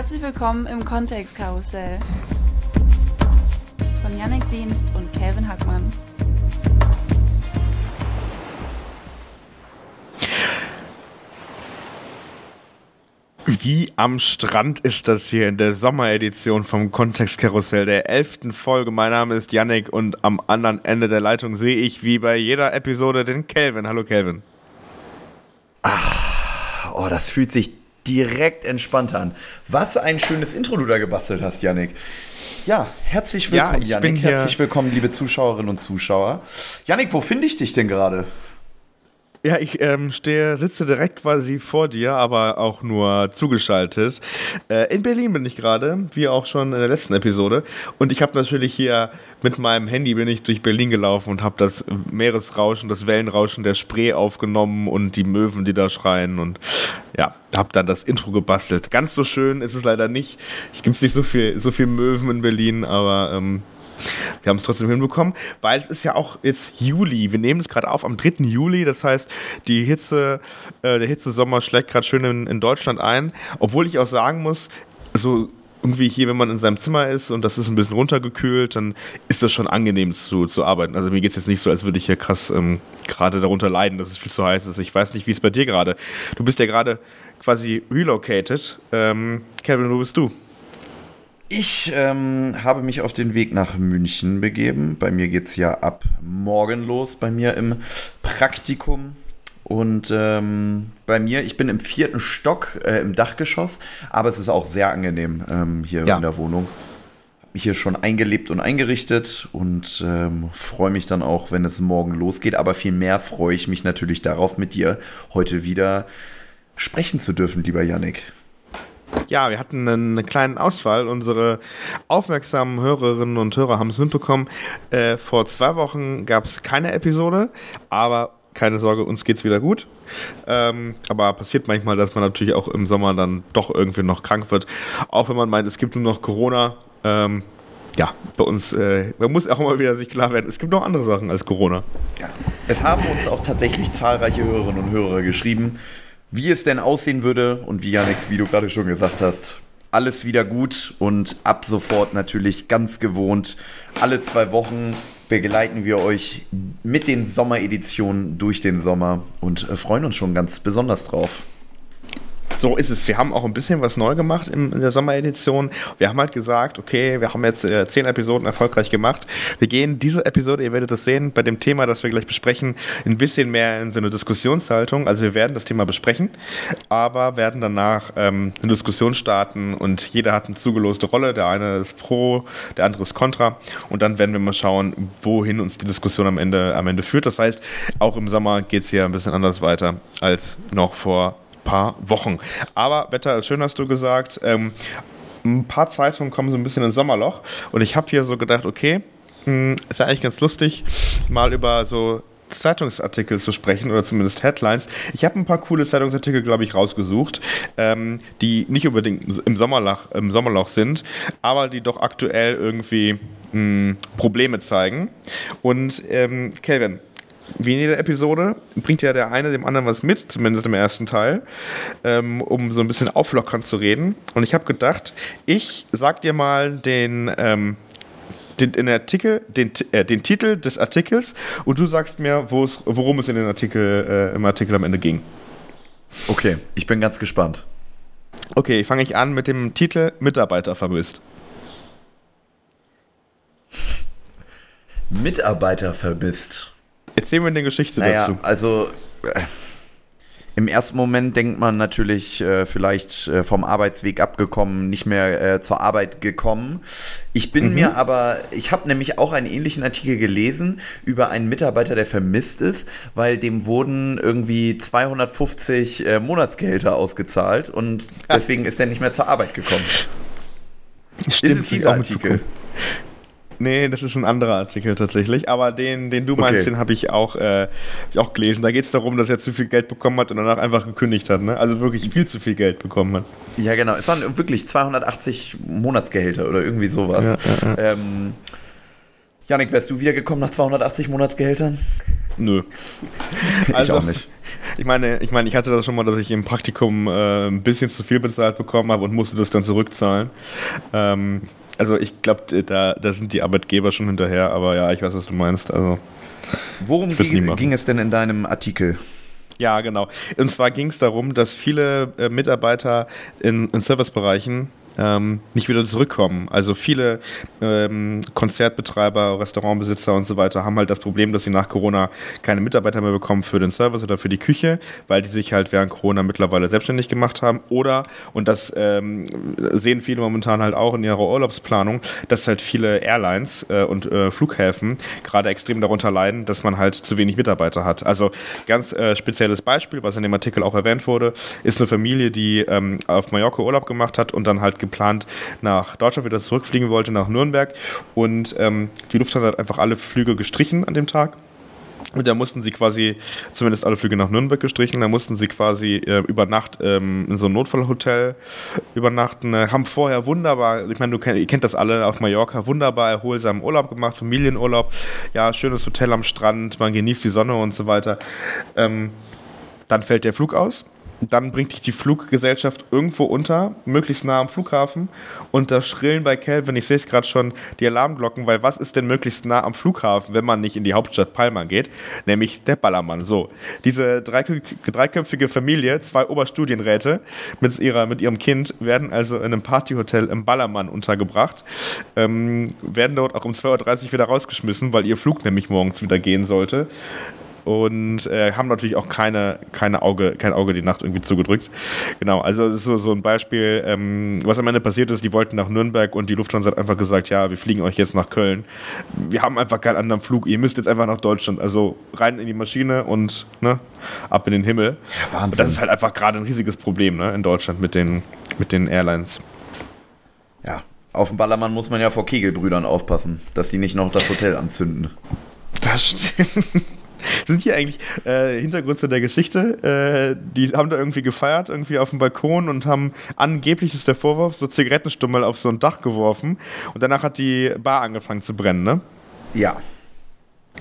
Herzlich willkommen im Kontextkarussell von Yannick Dienst und Calvin Hackmann. Wie am Strand ist das hier in der Sommeredition vom Kontextkarussell der elften Folge. Mein Name ist Yannick und am anderen Ende der Leitung sehe ich wie bei jeder Episode den Kelvin. Hallo Kelvin. Ach, oh, das fühlt sich direkt entspannt an. Was ein schönes Intro du da gebastelt hast, Yannick. Ja, herzlich willkommen, ja, Yannick. Herzlich willkommen, liebe Zuschauerinnen und Zuschauer. Yannick, wo finde ich dich denn gerade? Ja, ich ähm, stehe, sitze direkt quasi vor dir, aber auch nur zugeschaltet. Äh, in Berlin bin ich gerade, wie auch schon in der letzten Episode. Und ich habe natürlich hier mit meinem Handy bin ich durch Berlin gelaufen und habe das Meeresrauschen, das Wellenrauschen der Spree aufgenommen und die Möwen, die da schreien. Und ja, habe dann das Intro gebastelt. Ganz so schön ist es leider nicht. Ich gibt nicht so viel, so viel Möwen in Berlin, aber ähm, wir haben es trotzdem hinbekommen, weil es ist ja auch jetzt Juli. Wir nehmen es gerade auf am 3. Juli. Das heißt, die Hitze, äh, der Hitzesommer schlägt gerade schön in, in Deutschland ein. Obwohl ich auch sagen muss, so irgendwie hier, wenn man in seinem Zimmer ist und das ist ein bisschen runtergekühlt, dann ist das schon angenehm zu, zu arbeiten. Also mir geht es jetzt nicht so, als würde ich hier krass ähm, gerade darunter leiden, dass es viel zu heiß ist. Ich weiß nicht, wie es bei dir gerade. Du bist ja gerade quasi relocated. Ähm, Kevin, wo bist du? Ich ähm, habe mich auf den Weg nach München begeben. Bei mir geht es ja ab morgen los, bei mir im Praktikum. Und ähm, bei mir, ich bin im vierten Stock äh, im Dachgeschoss, aber es ist auch sehr angenehm ähm, hier ja. in der Wohnung. Habe mich hier schon eingelebt und eingerichtet und ähm, freue mich dann auch, wenn es morgen losgeht. Aber viel mehr freue ich mich natürlich darauf, mit dir heute wieder sprechen zu dürfen, lieber Yannick. Ja, wir hatten einen kleinen Ausfall. Unsere aufmerksamen Hörerinnen und Hörer haben es mitbekommen. Äh, vor zwei Wochen gab es keine Episode, aber keine Sorge, uns geht's wieder gut. Ähm, aber passiert manchmal, dass man natürlich auch im Sommer dann doch irgendwie noch krank wird. Auch wenn man meint, es gibt nur noch Corona. Ähm, ja, bei uns, äh, man muss auch immer wieder sich klar werden, es gibt noch andere Sachen als Corona. Ja. Es haben uns auch tatsächlich zahlreiche Hörerinnen und Hörer geschrieben, wie es denn aussehen würde und wie Janik, wie du gerade schon gesagt hast, alles wieder gut und ab sofort natürlich ganz gewohnt. Alle zwei Wochen begleiten wir euch mit den Sommereditionen durch den Sommer und äh, freuen uns schon ganz besonders drauf. So ist es. Wir haben auch ein bisschen was neu gemacht in, in der Sommeredition. Wir haben halt gesagt, okay, wir haben jetzt äh, zehn Episoden erfolgreich gemacht. Wir gehen diese Episode, ihr werdet das sehen, bei dem Thema, das wir gleich besprechen, ein bisschen mehr in so eine Diskussionshaltung. Also wir werden das Thema besprechen, aber werden danach ähm, eine Diskussion starten und jeder hat eine zugeloste Rolle. Der eine ist pro, der andere ist kontra. Und dann werden wir mal schauen, wohin uns die Diskussion am Ende, am Ende führt. Das heißt, auch im Sommer geht es hier ein bisschen anders weiter als noch vor paar Wochen. Aber Wetter schön, hast du gesagt. Ähm, ein paar Zeitungen kommen so ein bisschen ins Sommerloch. Und ich habe hier so gedacht, okay, mh, hm, ist ja eigentlich ganz lustig, mal über so Zeitungsartikel zu sprechen oder zumindest Headlines. Ich habe ein paar coole Zeitungsartikel, glaube ich, rausgesucht, ähm, die nicht unbedingt im Sommerloch, im Sommerloch sind, aber die doch aktuell irgendwie mh, hm, Probleme zeigen. Und ähm, Kelvin, wie in jeder Episode bringt ja der eine dem anderen was mit, zumindest im ersten Teil, ähm, um so ein bisschen auflockern zu reden. Und ich habe gedacht, ich sag dir mal den, ähm, den, den Artikel, den, äh, den Titel des Artikels und du sagst mir, worum es in den Artikel, äh, im Artikel am Ende ging. Okay, ich bin ganz gespannt. Okay, fange ich an mit dem Titel Mitarbeiter vermisst. Mitarbeiter vermisst. Erzähl mir eine Geschichte naja, dazu. Also. Äh, im ersten Moment denkt man natürlich äh, vielleicht äh, vom Arbeitsweg abgekommen, nicht mehr äh, zur Arbeit gekommen. Ich bin mhm. mir aber, ich habe nämlich auch einen ähnlichen Artikel gelesen über einen Mitarbeiter, der vermisst ist, weil dem wurden irgendwie 250 äh, Monatsgehälter ausgezahlt und deswegen ist er nicht mehr zur Arbeit gekommen. Stimmt, ist es dieser Artikel? Nee, das ist ein anderer Artikel tatsächlich. Aber den, den du meinst, okay. den habe ich, auch, äh, ich auch gelesen. Da geht es darum, dass er zu viel Geld bekommen hat und danach einfach gekündigt hat. Ne? Also wirklich viel zu viel Geld bekommen hat. Ja, genau. Es waren wirklich 280 Monatsgehälter oder irgendwie sowas. Ja, ja, ja. Ähm, Janik, wärst du wiedergekommen nach 280 Monatsgehältern? Nö. Also, ich auch nicht. Ich meine, ich meine, ich hatte das schon mal, dass ich im Praktikum äh, ein bisschen zu viel bezahlt bekommen habe und musste das dann zurückzahlen. Ähm, also ich glaube, da, da sind die Arbeitgeber schon hinterher, aber ja, ich weiß, was du meinst. Also, Worum ging, ging es denn in deinem Artikel? Ja, genau. Und zwar ging es darum, dass viele äh, Mitarbeiter in, in Servicebereichen ähm, nicht wieder zurückkommen. Also viele ähm, Konzertbetreiber, Restaurantbesitzer und so weiter haben halt das Problem, dass sie nach Corona keine Mitarbeiter mehr bekommen für den Service oder für die Küche, weil die sich halt während Corona mittlerweile selbstständig gemacht haben. Oder, und das ähm, sehen viele momentan halt auch in ihrer Urlaubsplanung, dass halt viele Airlines äh, und äh, Flughäfen gerade extrem darunter leiden, dass man halt zu wenig Mitarbeiter hat. Also ganz äh, spezielles Beispiel, was in dem Artikel auch erwähnt wurde, ist eine Familie, die ähm, auf Mallorca Urlaub gemacht hat und dann halt geplant nach Deutschland wieder zurückfliegen wollte, nach Nürnberg. Und ähm, die Lufthansa hat einfach alle Flüge gestrichen an dem Tag. Und da mussten sie quasi, zumindest alle Flüge nach Nürnberg gestrichen, da mussten sie quasi äh, über Nacht ähm, in so einem Notfallhotel übernachten. Äh, haben vorher wunderbar, ich meine, ihr kennt das alle auf Mallorca, wunderbar erholsamen Urlaub gemacht, Familienurlaub. Ja, schönes Hotel am Strand, man genießt die Sonne und so weiter. Ähm, dann fällt der Flug aus dann bringt dich die Fluggesellschaft irgendwo unter, möglichst nah am Flughafen. Und da schrillen bei Kelvin, ich sehe es gerade schon, die Alarmglocken, weil was ist denn möglichst nah am Flughafen, wenn man nicht in die Hauptstadt Palma geht? Nämlich der Ballermann. So, diese dreiköpfige Familie, zwei Oberstudienräte mit, ihrer, mit ihrem Kind, werden also in einem Partyhotel im Ballermann untergebracht, ähm, werden dort auch um 2.30 Uhr wieder rausgeschmissen, weil ihr Flug nämlich morgens wieder gehen sollte und äh, haben natürlich auch keine, keine Auge, kein Auge die Nacht irgendwie zugedrückt. Genau, also das ist so, so ein Beispiel, ähm, was am Ende passiert ist, die wollten nach Nürnberg und die Lufthansa hat einfach gesagt, ja, wir fliegen euch jetzt nach Köln. Wir haben einfach keinen anderen Flug, ihr müsst jetzt einfach nach Deutschland, also rein in die Maschine und ne, ab in den Himmel. Ja, Wahnsinn. Und das ist halt einfach gerade ein riesiges Problem ne, in Deutschland mit den, mit den Airlines. Ja, auf dem Ballermann muss man ja vor Kegelbrüdern aufpassen, dass sie nicht noch das Hotel anzünden. Das stimmt. Sind hier eigentlich äh, Hintergrund zu der Geschichte? Äh, die haben da irgendwie gefeiert, irgendwie auf dem Balkon und haben angeblich ist der Vorwurf so Zigarettenstummel auf so ein Dach geworfen und danach hat die Bar angefangen zu brennen, ne? Ja.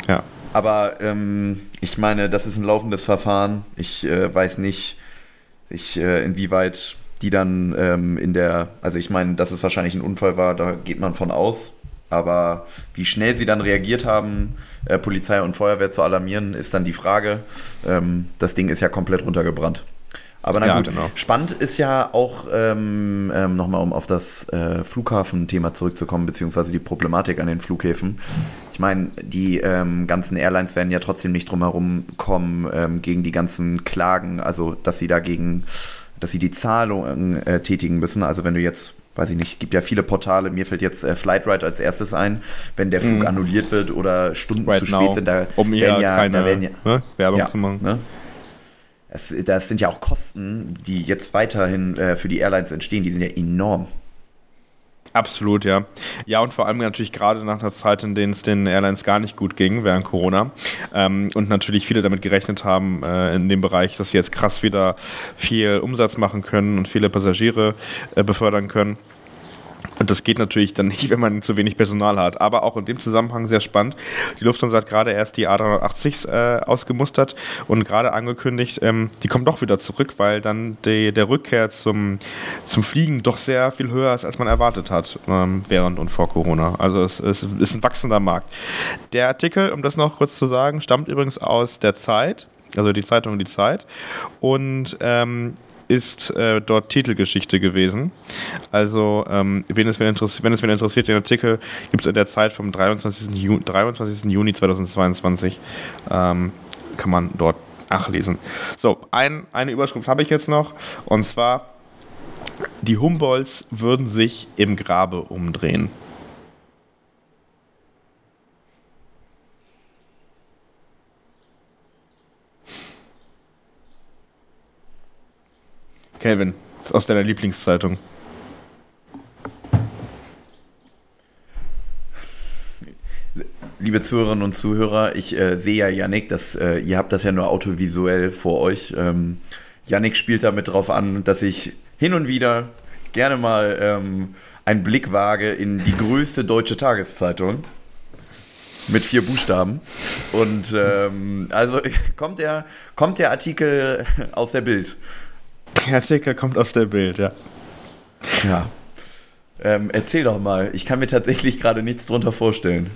Ja. Aber ähm, ich meine, das ist ein laufendes Verfahren. Ich äh, weiß nicht, ich, äh, inwieweit die dann ähm, in der, also ich meine, dass es wahrscheinlich ein Unfall war, da geht man von aus. Aber wie schnell sie dann reagiert haben, äh, Polizei und Feuerwehr zu alarmieren, ist dann die Frage. Ähm, das Ding ist ja komplett runtergebrannt. Aber na ja, gut, genau. spannend ist ja auch ähm, ähm, nochmal, um auf das äh, Flughafenthema zurückzukommen, beziehungsweise die Problematik an den Flughäfen. Ich meine, die ähm, ganzen Airlines werden ja trotzdem nicht drum herum kommen ähm, gegen die ganzen Klagen, also dass sie dagegen, dass sie die Zahlungen äh, tätigen müssen. Also wenn du jetzt weiß ich nicht, gibt ja viele Portale, mir fällt jetzt äh, Flightride als erstes ein, wenn der Flug mm. annulliert wird oder Stunden right zu spät now. sind, da um werden ja, keine da werden ja, ne, Werbung ja, zu machen. Ne? Es, das sind ja auch Kosten, die jetzt weiterhin äh, für die Airlines entstehen, die sind ja enorm. Absolut, ja. Ja, und vor allem natürlich gerade nach der Zeit, in der es den Airlines gar nicht gut ging während Corona ähm, und natürlich viele damit gerechnet haben äh, in dem Bereich, dass sie jetzt krass wieder viel Umsatz machen können und viele Passagiere äh, befördern können. Und das geht natürlich dann nicht, wenn man zu wenig Personal hat. Aber auch in dem Zusammenhang sehr spannend. Die Lufthansa hat gerade erst die A380s äh, ausgemustert und gerade angekündigt, ähm, die kommen doch wieder zurück, weil dann die, der Rückkehr zum, zum Fliegen doch sehr viel höher ist, als man erwartet hat ähm, während und vor Corona. Also es, es ist ein wachsender Markt. Der Artikel, um das noch kurz zu sagen, stammt übrigens aus der Zeit also die Zeitung Die Zeit. Und ähm, ist äh, dort Titelgeschichte gewesen. Also, ähm, wen es, wenn, wenn es wen interessiert, den Artikel gibt es in der Zeit vom 23. Juni, 23. Juni 2022. Ähm, kann man dort nachlesen. So, ein, eine Überschrift habe ich jetzt noch. Und zwar, die Humboldts würden sich im Grabe umdrehen. Kelvin, aus deiner Lieblingszeitung. Liebe Zuhörerinnen und Zuhörer, ich äh, sehe ja Yannick, das, äh, ihr habt das ja nur autovisuell vor euch. Ähm, Yannick spielt damit drauf an, dass ich hin und wieder gerne mal ähm, einen Blick wage in die größte deutsche Tageszeitung. mit vier Buchstaben. Und ähm, also kommt der, kommt der Artikel aus der Bild. Artikel kommt aus der Bild, ja. Ja. Ähm, erzähl doch mal. Ich kann mir tatsächlich gerade nichts drunter vorstellen.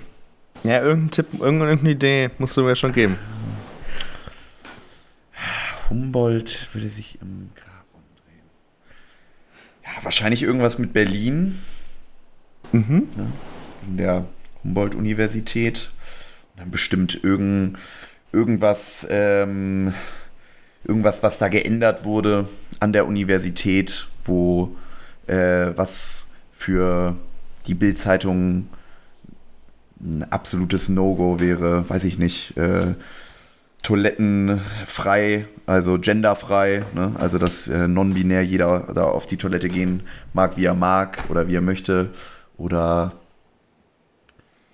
Ja, irgendein Tipp, irgendeine Idee musst du mir schon geben. Humboldt würde sich im Grab umdrehen. Ja, wahrscheinlich irgendwas mit Berlin. Mhm. Ja, in der Humboldt-Universität. Dann bestimmt irgend, irgendwas, ähm, irgendwas, was da geändert wurde an der Universität, wo äh, was für die Bildzeitung ein absolutes No-Go wäre, weiß ich nicht, äh, toilettenfrei, also genderfrei, ne? also dass äh, non-binär jeder da auf die Toilette gehen mag, wie er mag oder wie er möchte oder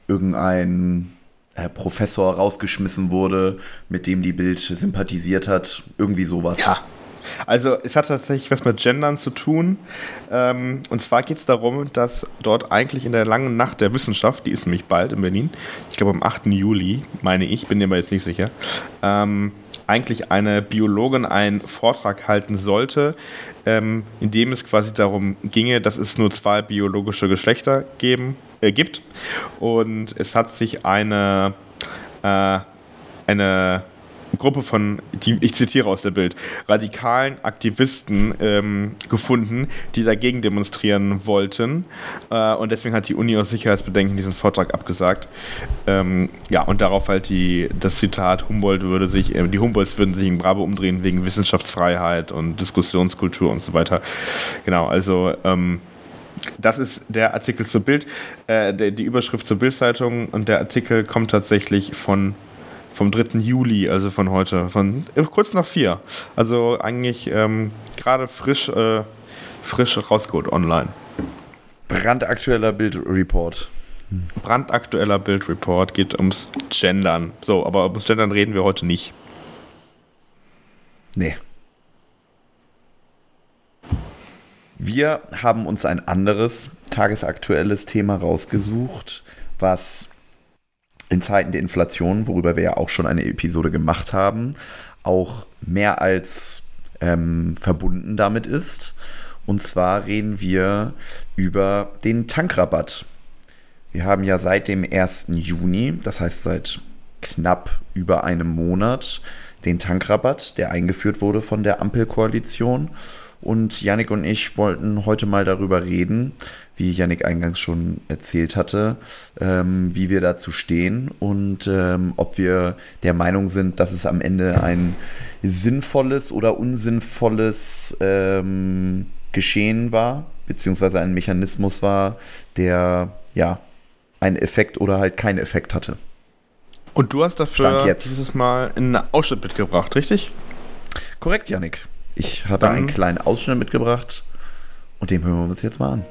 irgendein äh, Professor rausgeschmissen wurde, mit dem die Bild sympathisiert hat, irgendwie sowas. Ja, also es hat tatsächlich was mit Gendern zu tun. Ähm, und zwar geht es darum, dass dort eigentlich in der langen Nacht der Wissenschaft, die ist nämlich bald in Berlin, ich glaube am 8. Juli, meine ich, bin mir aber jetzt nicht sicher, ähm, eigentlich eine Biologin einen Vortrag halten sollte, ähm, in dem es quasi darum ginge, dass es nur zwei biologische Geschlechter geben, äh, gibt. Und es hat sich eine, äh, eine Gruppe von, die, ich zitiere aus der Bild, radikalen Aktivisten ähm, gefunden, die dagegen demonstrieren wollten. Äh, und deswegen hat die Uni aus Sicherheitsbedenken diesen Vortrag abgesagt. Ähm, ja, und darauf halt die, das Zitat, Humboldt würde sich, äh, die Humboldts würden sich in Bravo umdrehen wegen Wissenschaftsfreiheit und Diskussionskultur und so weiter. Genau, also ähm, das ist der Artikel zur Bild, äh, die Überschrift zur Bildzeitung und der Artikel kommt tatsächlich von vom 3. Juli, also von heute, von äh, kurz nach vier. Also eigentlich ähm, gerade frisch, äh, frisch rausgeholt online. Brandaktueller Bildreport. Brandaktueller Bildreport geht ums Gendern. So, aber ums Gendern reden wir heute nicht. Nee. Wir haben uns ein anderes tagesaktuelles Thema rausgesucht, was in Zeiten der Inflation, worüber wir ja auch schon eine Episode gemacht haben, auch mehr als ähm, verbunden damit ist. Und zwar reden wir über den Tankrabatt. Wir haben ja seit dem 1. Juni, das heißt seit knapp über einem Monat, den Tankrabatt, der eingeführt wurde von der Ampelkoalition. Und Yannick und ich wollten heute mal darüber reden, wie Yannick eingangs schon erzählt hatte, ähm, wie wir dazu stehen und ähm, ob wir der Meinung sind, dass es am Ende ein sinnvolles oder unsinnvolles ähm, Geschehen war, beziehungsweise ein Mechanismus war, der ja einen Effekt oder halt keinen Effekt hatte. Und du hast dafür dieses Mal einen Ausschnitt mitgebracht, richtig? Korrekt, Yannick. Ich habe einen kleinen Ausschnitt mitgebracht und den hören wir uns jetzt mal an.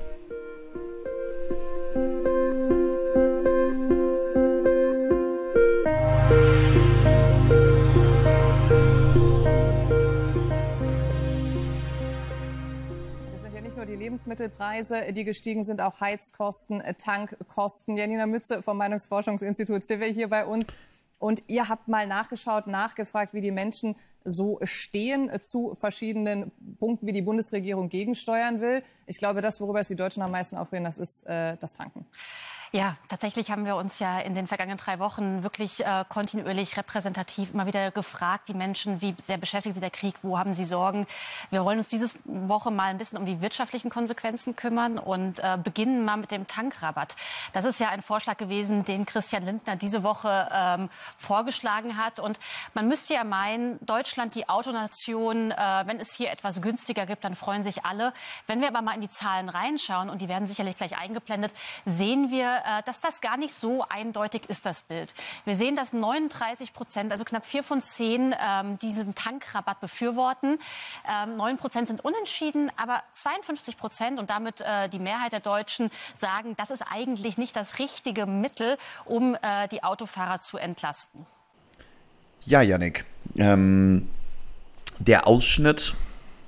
Lebensmittelpreise, die gestiegen sind, auch Heizkosten, Tankkosten. Janina Mütze vom Meinungsforschungsinstitut CW hier bei uns. Und ihr habt mal nachgeschaut, nachgefragt, wie die Menschen so stehen zu verschiedenen Punkten, wie die Bundesregierung gegensteuern will. Ich glaube, das, worüber es die Deutschen am meisten aufregen, das ist äh, das Tanken. Ja, tatsächlich haben wir uns ja in den vergangenen drei Wochen wirklich äh, kontinuierlich repräsentativ immer wieder gefragt, die Menschen, wie sehr beschäftigt sie der Krieg, wo haben sie Sorgen. Wir wollen uns diese Woche mal ein bisschen um die wirtschaftlichen Konsequenzen kümmern und äh, beginnen mal mit dem Tankrabatt. Das ist ja ein Vorschlag gewesen, den Christian Lindner diese Woche ähm, vorgeschlagen hat. Und man müsste ja meinen, Deutschland, die Autonation, äh, wenn es hier etwas günstiger gibt, dann freuen sich alle. Wenn wir aber mal in die Zahlen reinschauen, und die werden sicherlich gleich eingeblendet, sehen wir, dass das gar nicht so eindeutig ist, das Bild. Wir sehen, dass 39 Prozent, also knapp vier von zehn, ähm, diesen Tankrabatt befürworten. Ähm, neun Prozent sind unentschieden, aber 52 Prozent und damit äh, die Mehrheit der Deutschen sagen, das ist eigentlich nicht das richtige Mittel, um äh, die Autofahrer zu entlasten. Ja, Yannick. Ähm, der Ausschnitt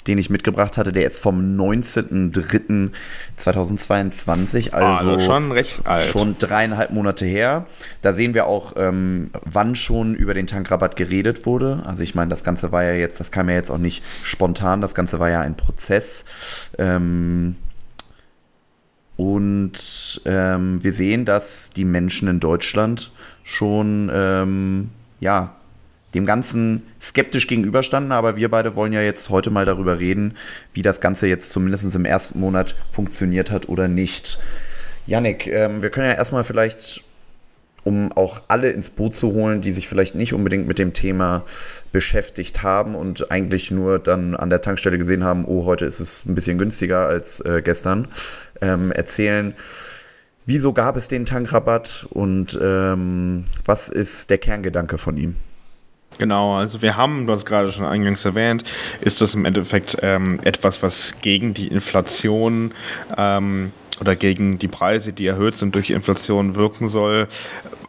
den ich mitgebracht hatte, der ist vom 19.03.2022, also, also schon recht alt. Schon dreieinhalb Monate her. Da sehen wir auch, ähm, wann schon über den Tankrabatt geredet wurde. Also ich meine, das Ganze war ja jetzt, das kam ja jetzt auch nicht spontan, das Ganze war ja ein Prozess. Ähm, und ähm, wir sehen, dass die Menschen in Deutschland schon, ähm, ja, dem Ganzen skeptisch gegenüberstanden, aber wir beide wollen ja jetzt heute mal darüber reden, wie das Ganze jetzt zumindest im ersten Monat funktioniert hat oder nicht. Yannick, ähm, wir können ja erstmal vielleicht, um auch alle ins Boot zu holen, die sich vielleicht nicht unbedingt mit dem Thema beschäftigt haben und eigentlich nur dann an der Tankstelle gesehen haben, oh, heute ist es ein bisschen günstiger als äh, gestern, ähm, erzählen, wieso gab es den Tankrabatt und ähm, was ist der Kerngedanke von ihm? Genau, also wir haben, du hast gerade schon eingangs erwähnt, ist das im Endeffekt ähm, etwas, was gegen die Inflation ähm, oder gegen die Preise, die erhöht sind durch Inflation, wirken soll.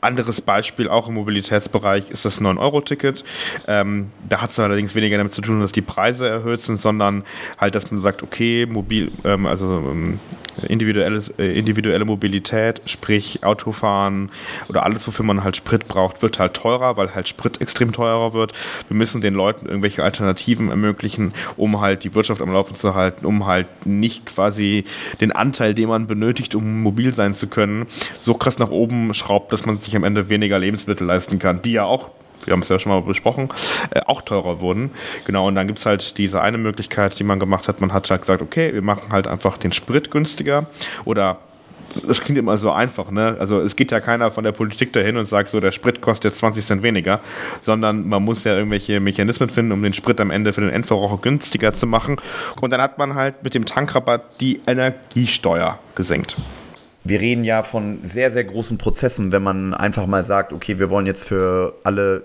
Anderes Beispiel auch im Mobilitätsbereich ist das 9-Euro-Ticket. Ähm, da hat es allerdings weniger damit zu tun, dass die Preise erhöht sind, sondern halt, dass man sagt, okay, mobil, ähm, also ähm, individuelle, äh, individuelle Mobilität, sprich Autofahren oder alles, wofür man halt Sprit braucht, wird halt teurer, weil halt Sprit extrem teurer wird. Wir müssen den Leuten irgendwelche Alternativen ermöglichen, um halt die Wirtschaft am Laufen zu halten, um halt nicht quasi den Anteil, den man benötigt, um mobil sein zu können, so krass nach oben schraubt, dass man sich am Ende weniger Lebensmittel leisten kann, die ja auch wir haben es ja schon mal besprochen, äh, auch teurer wurden. Genau, und dann gibt es halt diese eine Möglichkeit, die man gemacht hat. Man hat halt gesagt, okay, wir machen halt einfach den Sprit günstiger oder das klingt immer so einfach, ne? Also es geht ja keiner von der Politik dahin und sagt so, der Sprit kostet jetzt 20 Cent weniger, sondern man muss ja irgendwelche Mechanismen finden, um den Sprit am Ende für den Endverbraucher günstiger zu machen. Und dann hat man halt mit dem Tankrabatt die Energiesteuer gesenkt wir reden ja von sehr, sehr großen Prozessen, wenn man einfach mal sagt, okay, wir wollen jetzt für alle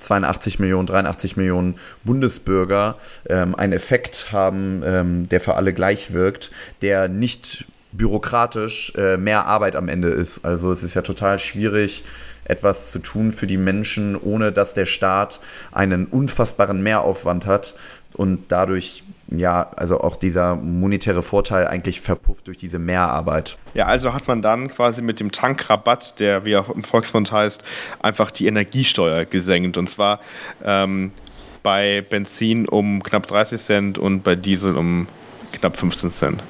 82 Millionen, 83 Millionen Bundesbürger ähm, einen Effekt haben, ähm, der für alle gleich wirkt, der nicht bürokratisch äh, mehr Arbeit am Ende ist. Also es ist ja total schwierig, etwas zu tun für die Menschen, ohne dass der Staat einen unfassbaren Mehraufwand hat und dadurch ja, also auch dieser monetäre Vorteil eigentlich verpufft durch diese Mehrarbeit. Ja, also hat man dann quasi mit dem Tankrabatt, der wie auch im Volksmund heißt, einfach die Energiesteuer gesenkt. Und zwar ähm, bei Benzin um knapp 30 Cent und bei Diesel um knapp 15 Cent.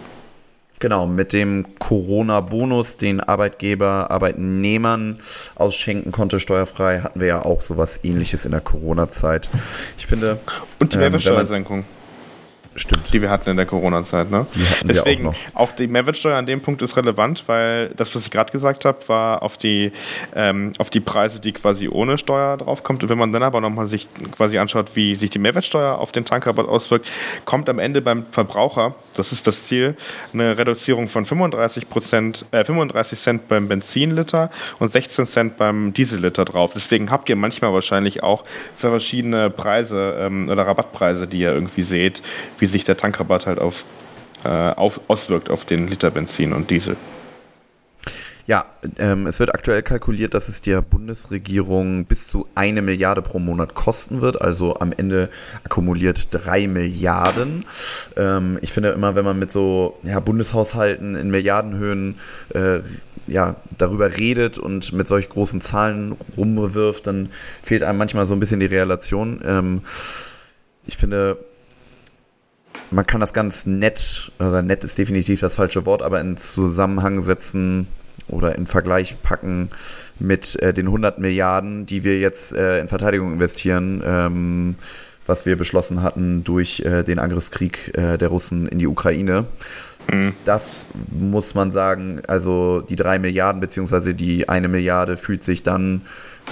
Genau, mit dem Corona-Bonus, den Arbeitgeber Arbeitnehmern ausschenken konnte, steuerfrei, hatten wir ja auch sowas ähnliches in der Corona-Zeit. Ich finde. Und die ähm, Mehrwertsteuersenkung. Stimmt. Die wir hatten in der Corona-Zeit, ne? Die hatten Deswegen, wir auch, noch. auch die Mehrwertsteuer an dem Punkt ist relevant, weil das, was ich gerade gesagt habe, war auf die, ähm, auf die Preise, die quasi ohne Steuer draufkommt. Und wenn man dann aber nochmal sich quasi anschaut, wie sich die Mehrwertsteuer auf den Tankrabatt auswirkt, kommt am Ende beim Verbraucher, das ist das Ziel, eine Reduzierung von 35 Prozent, äh, 35 Cent beim Benzinliter und 16 Cent beim Dieselliter drauf. Deswegen habt ihr manchmal wahrscheinlich auch für verschiedene Preise ähm, oder Rabattpreise, die ihr irgendwie seht, wie sich der Tankrabatt halt auf, äh, auf, auswirkt auf den Liter Benzin und Diesel. Ja, ähm, es wird aktuell kalkuliert, dass es der Bundesregierung bis zu eine Milliarde pro Monat kosten wird, also am Ende akkumuliert drei Milliarden. Ähm, ich finde immer, wenn man mit so ja, Bundeshaushalten in Milliardenhöhen äh, ja, darüber redet und mit solch großen Zahlen rumwirft, dann fehlt einem manchmal so ein bisschen die Relation. Ähm, ich finde, man kann das ganz nett, oder nett ist definitiv das falsche Wort, aber in Zusammenhang setzen oder in Vergleich packen mit äh, den 100 Milliarden, die wir jetzt äh, in Verteidigung investieren, ähm, was wir beschlossen hatten durch äh, den Angriffskrieg äh, der Russen in die Ukraine. Mhm. Das muss man sagen, also die drei Milliarden beziehungsweise die eine Milliarde fühlt sich dann,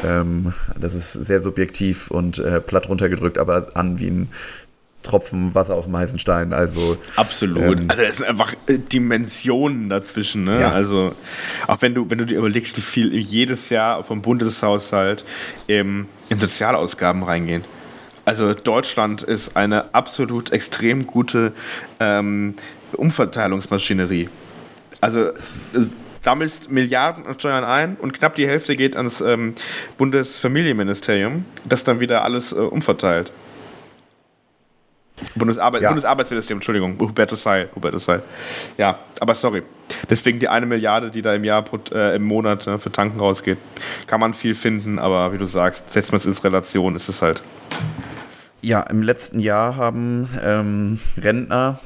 ähm, das ist sehr subjektiv und äh, platt runtergedrückt, aber an wie ein Tropfen Wasser auf dem heißen Stein. Also absolut. Ähm, also es sind einfach äh, Dimensionen dazwischen. Ne? Ja. Also auch wenn du wenn du dir überlegst, wie viel jedes Jahr vom Bundeshaushalt ähm, in Sozialausgaben reingehen. Also Deutschland ist eine absolut extrem gute ähm, Umverteilungsmaschinerie. Also sammelst Milliarden an Steuern ein und knapp die Hälfte geht ans ähm, Bundesfamilienministerium, das dann wieder alles äh, umverteilt. Bundesarbeit, ja. Bundesarbeitsministerium, Entschuldigung, Hubertus Heil, Hubertus Heil. Ja, aber sorry. Deswegen die eine Milliarde, die da im Jahr, äh, im Monat äh, für Tanken rausgeht. Kann man viel finden, aber wie du sagst, setzt man es ins Relation, ist es halt. Ja, im letzten Jahr haben ähm, Rentner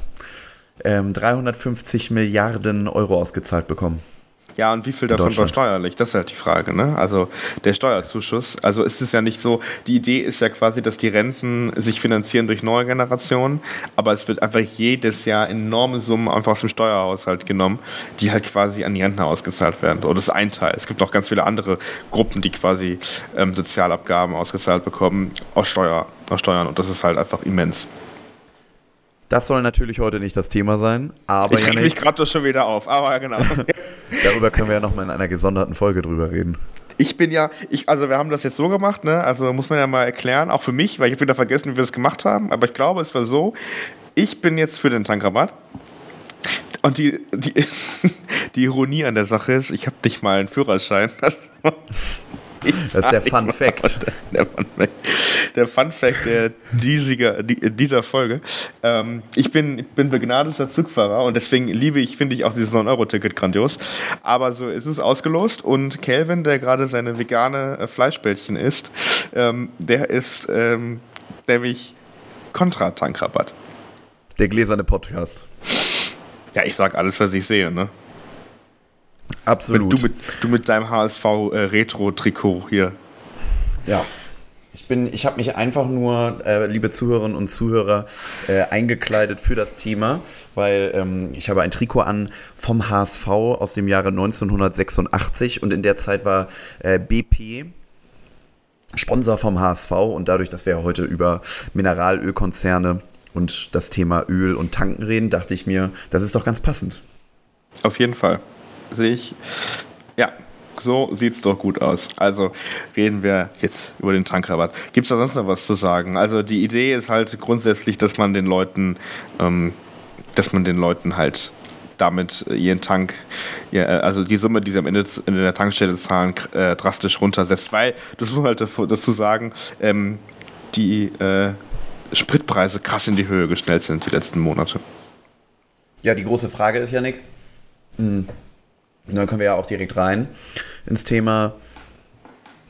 ähm, 350 Milliarden Euro ausgezahlt bekommen. Ja, und wie viel davon war steuerlich? Das ist halt die Frage, ne? Also der Steuerzuschuss. Also ist es ja nicht so, die Idee ist ja quasi, dass die Renten sich finanzieren durch neue Generationen, aber es wird einfach jedes Jahr enorme Summen einfach aus dem Steuerhaushalt genommen, die halt quasi an die Rentner ausgezahlt werden. Oder das ist ein Teil. Es gibt noch ganz viele andere Gruppen, die quasi ähm, Sozialabgaben ausgezahlt bekommen aus, Steuer, aus Steuern und das ist halt einfach immens. Das soll natürlich heute nicht das Thema sein, aber. Ich reg mich gerade schon wieder auf, aber genau. Darüber können wir ja nochmal in einer gesonderten Folge drüber reden. Ich bin ja, ich, also wir haben das jetzt so gemacht, ne? Also muss man ja mal erklären, auch für mich, weil ich habe wieder vergessen, wie wir das gemacht haben, aber ich glaube, es war so, ich bin jetzt für den Tankrabatt. Und die, die, die Ironie an der Sache ist, ich habe nicht mal einen Führerschein. Das ist der Fun Fact. Der Fun Fact, der Fun Fact der diesiger, dieser Folge. Ähm, ich bin, bin begnadeter Zugfahrer und deswegen liebe ich, finde ich auch dieses 9-Euro-Ticket grandios. Aber so ist es ausgelost und Kelvin, der gerade seine vegane äh, Fleischbällchen isst, ähm, der ist ähm, nämlich Kontra-Tankrabatt. Der gläserne Podcast. Ja, ich sag alles, was ich sehe, ne? Absolut. Du mit, du mit deinem HSV-Retro-Trikot äh, hier. Ja. Ich, ich habe mich einfach nur, äh, liebe Zuhörerinnen und Zuhörer, äh, eingekleidet für das Thema, weil ähm, ich habe ein Trikot an vom HSV aus dem Jahre 1986 und in der Zeit war äh, BP Sponsor vom HSV und dadurch, dass wir heute über Mineralölkonzerne und das Thema Öl und Tanken reden, dachte ich mir, das ist doch ganz passend. Auf jeden Fall sehe ich. Ja, so sieht es doch gut aus. Also reden wir jetzt über den Tankrabatt. Gibt es da sonst noch was zu sagen? Also die Idee ist halt grundsätzlich, dass man den Leuten, ähm, dass man den Leuten halt damit ihren Tank, also die Summe, die sie am Ende in der Tankstelle zahlen, äh, drastisch runtersetzt. Weil, das muss man halt dazu sagen, ähm, die äh, Spritpreise krass in die Höhe geschnellt sind die letzten Monate. Ja, die große Frage ist, Janik, hm und dann können wir ja auch direkt rein ins Thema.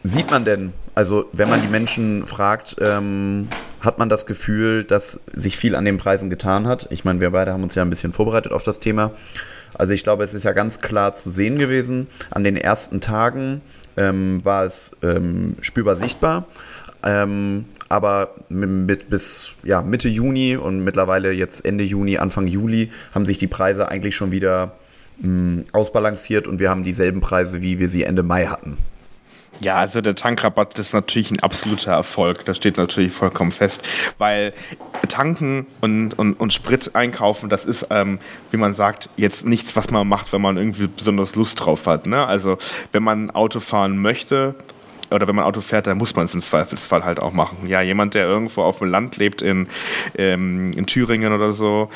Sieht man denn, also wenn man die Menschen fragt, ähm, hat man das Gefühl, dass sich viel an den Preisen getan hat? Ich meine, wir beide haben uns ja ein bisschen vorbereitet auf das Thema. Also ich glaube, es ist ja ganz klar zu sehen gewesen. An den ersten Tagen ähm, war es ähm, spürbar sichtbar. Ähm, aber mit, bis ja, Mitte Juni und mittlerweile jetzt Ende Juni, Anfang Juli haben sich die Preise eigentlich schon wieder mh, ausbalanciert und wir haben dieselben Preise, wie wir sie Ende Mai hatten. Ja, also der Tankrabatt ist natürlich ein absoluter Erfolg. Das steht natürlich vollkommen fest, weil tanken und, und, und Sprit einkaufen, das ist, ähm, wie man sagt, jetzt nichts, was man macht, wenn man irgendwie besonders Lust drauf hat. Ne? Also wenn man Auto fahren möchte oder wenn man Auto fährt, dann muss man es im Zweifelsfall halt auch machen. Ja, jemand, der irgendwo auf dem Land lebt, in, ähm, in Thüringen oder so,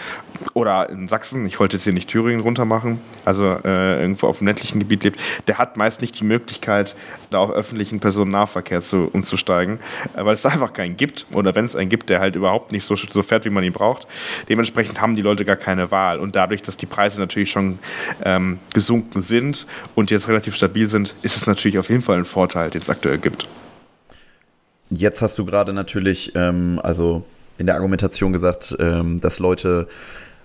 oder in Sachsen, ich wollte jetzt hier nicht Thüringen runter machen, also äh, irgendwo auf dem ländlichen Gebiet lebt, der hat meist nicht die Möglichkeit, da auf öffentlichen Personennahverkehr zu, umzusteigen, äh, weil es da einfach keinen gibt. Oder wenn es einen gibt, der halt überhaupt nicht so, so fährt, wie man ihn braucht. Dementsprechend haben die Leute gar keine Wahl. Und dadurch, dass die Preise natürlich schon ähm, gesunken sind und jetzt relativ stabil sind, ist es natürlich auf jeden Fall ein Vorteil, den es aktuell gibt. Jetzt hast du gerade natürlich, ähm, also in der Argumentation gesagt, ähm, dass Leute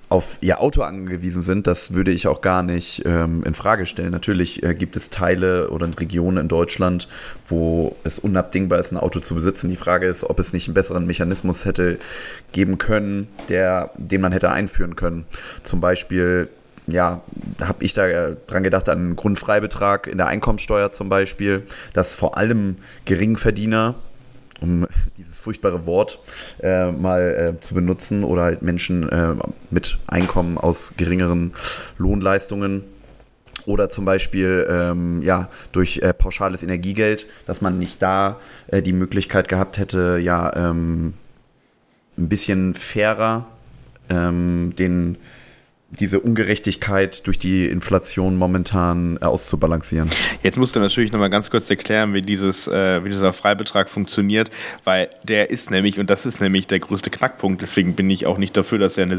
auf ihr Auto angewiesen sind, das würde ich auch gar nicht ähm, in Frage stellen. Natürlich äh, gibt es Teile oder Regionen in Deutschland, wo es unabdingbar ist, ein Auto zu besitzen. Die Frage ist, ob es nicht einen besseren Mechanismus hätte geben können, der, den man hätte einführen können. Zum Beispiel ja, habe ich da dran gedacht, an einen Grundfreibetrag in der Einkommensteuer zum Beispiel, dass vor allem Geringverdiener um dieses furchtbare Wort äh, mal äh, zu benutzen, oder halt Menschen äh, mit Einkommen aus geringeren Lohnleistungen oder zum Beispiel ähm, ja durch äh, pauschales Energiegeld, dass man nicht da äh, die Möglichkeit gehabt hätte, ja ähm, ein bisschen fairer ähm, den diese Ungerechtigkeit durch die Inflation momentan äh, auszubalancieren. Jetzt musst du natürlich nochmal ganz kurz erklären, wie, dieses, äh, wie dieser Freibetrag funktioniert, weil der ist nämlich, und das ist nämlich der größte Knackpunkt, deswegen bin ich auch nicht dafür, dass er in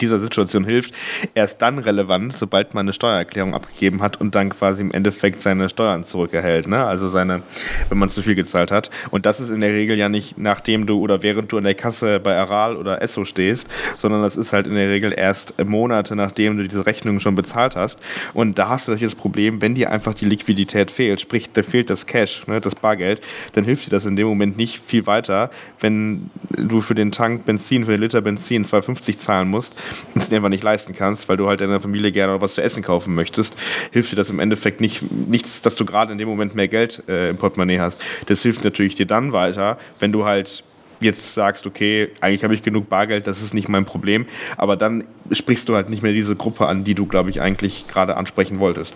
dieser Situation hilft, erst dann relevant, sobald man eine Steuererklärung abgegeben hat und dann quasi im Endeffekt seine Steuern zurückerhält, ne? also seine, wenn man zu viel gezahlt hat. Und das ist in der Regel ja nicht nachdem du oder während du in der Kasse bei Aral oder Esso stehst, sondern das ist halt in der Regel erst im Monate, nachdem du diese Rechnung schon bezahlt hast. Und da hast du natürlich das Problem, wenn dir einfach die Liquidität fehlt, sprich, da fehlt das Cash, ne, das Bargeld, dann hilft dir das in dem Moment nicht viel weiter, wenn du für den Tank Benzin, für den Liter Benzin 2,50 zahlen musst und es einfach nicht leisten kannst, weil du halt deiner Familie gerne was zu essen kaufen möchtest, hilft dir das im Endeffekt nicht, nichts, dass du gerade in dem Moment mehr Geld äh, im Portemonnaie hast. Das hilft natürlich dir dann weiter, wenn du halt jetzt sagst, okay, eigentlich habe ich genug Bargeld, das ist nicht mein Problem, aber dann sprichst du halt nicht mehr diese Gruppe an, die du, glaube ich, eigentlich gerade ansprechen wolltest.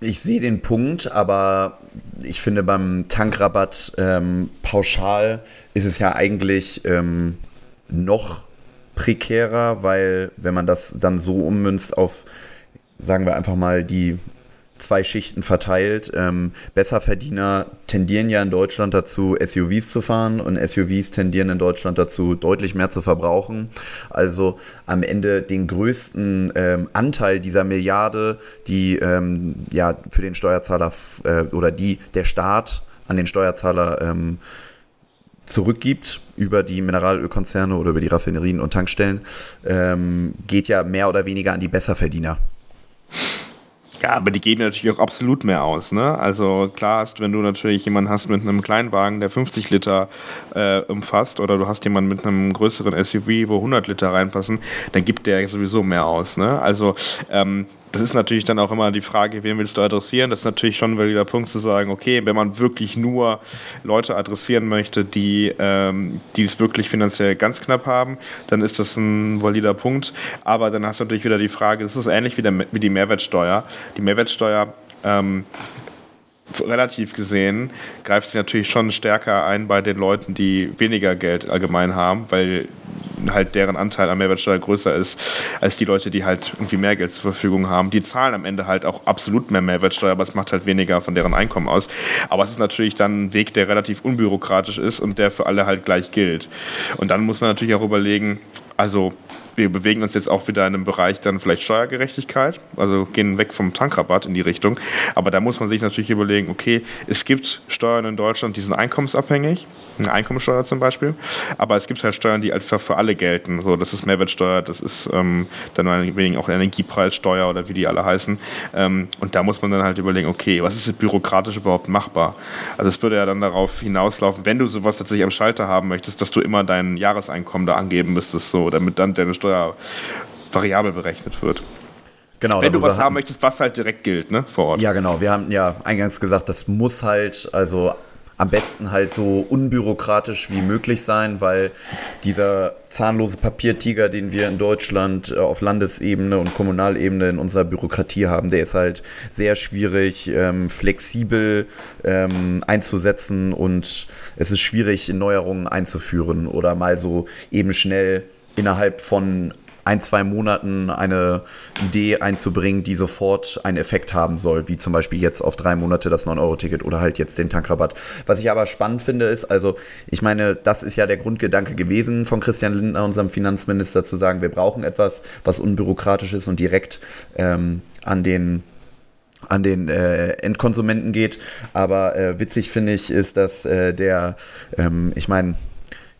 Ich sehe den Punkt, aber ich finde beim Tankrabatt ähm, pauschal ist es ja eigentlich ähm, noch prekärer, weil wenn man das dann so ummünzt auf, sagen wir einfach mal, die zwei Schichten verteilt. Ähm, Besserverdiener tendieren ja in Deutschland dazu, SUVs zu fahren und SUVs tendieren in Deutschland dazu, deutlich mehr zu verbrauchen. Also am Ende den größten ähm, Anteil dieser Milliarde, die ähm, ja für den Steuerzahler äh, oder die der Staat an den Steuerzahler ähm, zurückgibt über die Mineralölkonzerne oder über die Raffinerien und Tankstellen, ähm, geht ja mehr oder weniger an die Besserverdiener. Ja, aber die geben natürlich auch absolut mehr aus. Ne? Also klar hast, wenn du natürlich jemanden hast mit einem Kleinwagen, der 50 Liter äh, umfasst, oder du hast jemanden mit einem größeren SUV, wo 100 Liter reinpassen, dann gibt der sowieso mehr aus. Ne? Also ähm, das ist natürlich dann auch immer die Frage, wen willst du adressieren? Das ist natürlich schon ein valider Punkt zu sagen, okay, wenn man wirklich nur Leute adressieren möchte, die, ähm, die es wirklich finanziell ganz knapp haben, dann ist das ein valider Punkt. Aber dann hast du natürlich wieder die Frage, das ist ähnlich wie, der, wie die Mehrwertsteuer. Die Mehrwertsteuer ähm, relativ gesehen greift sie natürlich schon stärker ein bei den Leuten, die weniger Geld allgemein haben, weil halt deren Anteil an Mehrwertsteuer größer ist als die Leute, die halt irgendwie mehr Geld zur Verfügung haben. Die zahlen am Ende halt auch absolut mehr Mehrwertsteuer, aber es macht halt weniger von deren Einkommen aus. Aber es ist natürlich dann ein Weg, der relativ unbürokratisch ist und der für alle halt gleich gilt. Und dann muss man natürlich auch überlegen, also wir bewegen uns jetzt auch wieder in einem Bereich dann vielleicht Steuergerechtigkeit, also gehen weg vom Tankrabatt in die Richtung. Aber da muss man sich natürlich überlegen, okay, es gibt Steuern in Deutschland, die sind einkommensabhängig, eine Einkommensteuer zum Beispiel, aber es gibt halt Steuern, die einfach für alle gelten. So, das ist Mehrwertsteuer, das ist ähm, dann wegen auch Energiepreissteuer oder wie die alle heißen. Ähm, und da muss man dann halt überlegen, okay, was ist bürokratisch überhaupt machbar? Also es würde ja dann darauf hinauslaufen, wenn du sowas tatsächlich am Schalter haben möchtest, dass du immer dein Jahreseinkommen da angeben müsstest, so, damit dann deine Steuer Steuer variabel berechnet wird. Genau, Wenn du was haben möchtest, was halt direkt gilt, ne, vor Ort. Ja, genau. Wir haben ja eingangs gesagt, das muss halt, also am besten halt so unbürokratisch wie möglich sein, weil dieser zahnlose Papiertiger, den wir in Deutschland äh, auf Landesebene und Kommunalebene in unserer Bürokratie haben, der ist halt sehr schwierig, ähm, flexibel ähm, einzusetzen und es ist schwierig, Neuerungen einzuführen oder mal so eben schnell innerhalb von ein, zwei Monaten eine Idee einzubringen, die sofort einen Effekt haben soll, wie zum Beispiel jetzt auf drei Monate das 9-Euro-Ticket oder halt jetzt den Tankrabatt. Was ich aber spannend finde, ist, also ich meine, das ist ja der Grundgedanke gewesen von Christian Lindner, unserem Finanzminister, zu sagen, wir brauchen etwas, was unbürokratisch ist und direkt ähm, an den an den äh, Endkonsumenten geht. Aber äh, witzig finde ich ist, dass äh, der, ähm, ich meine,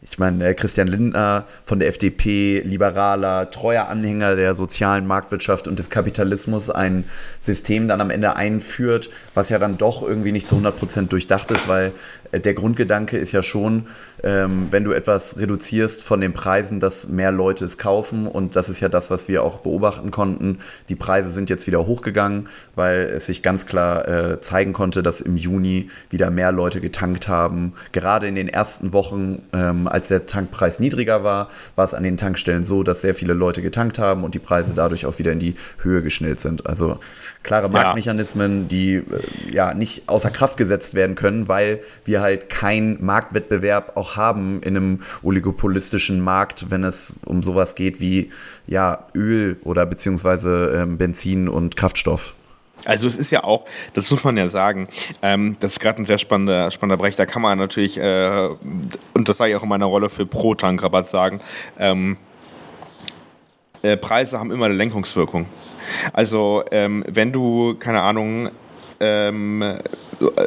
ich meine, Christian Lindner von der FDP, liberaler, treuer Anhänger der sozialen Marktwirtschaft und des Kapitalismus, ein System dann am Ende einführt, was ja dann doch irgendwie nicht zu 100% durchdacht ist, weil äh, der Grundgedanke ist ja schon, ähm, wenn du etwas reduzierst von den Preisen, dass mehr Leute es kaufen und das ist ja das, was wir auch beobachten konnten. Die Preise sind jetzt wieder hochgegangen, weil es sich ganz klar äh, zeigen konnte, dass im Juni wieder mehr Leute getankt haben, gerade in den ersten Wochen. Ähm, als der Tankpreis niedriger war, war es an den Tankstellen so, dass sehr viele Leute getankt haben und die Preise dadurch auch wieder in die Höhe geschnellt sind. Also klare Marktmechanismen, die äh, ja nicht außer Kraft gesetzt werden können, weil wir halt keinen Marktwettbewerb auch haben in einem oligopolistischen Markt, wenn es um sowas geht wie ja Öl oder beziehungsweise ähm, Benzin und Kraftstoff. Also es ist ja auch, das muss man ja sagen, ähm, das ist gerade ein sehr spannender, spannender Bereich. Da kann man natürlich, äh, und das sage ich auch in meiner Rolle für Pro-Tankrabatt sagen, ähm, äh, Preise haben immer eine Lenkungswirkung. Also ähm, wenn du, keine Ahnung, ähm,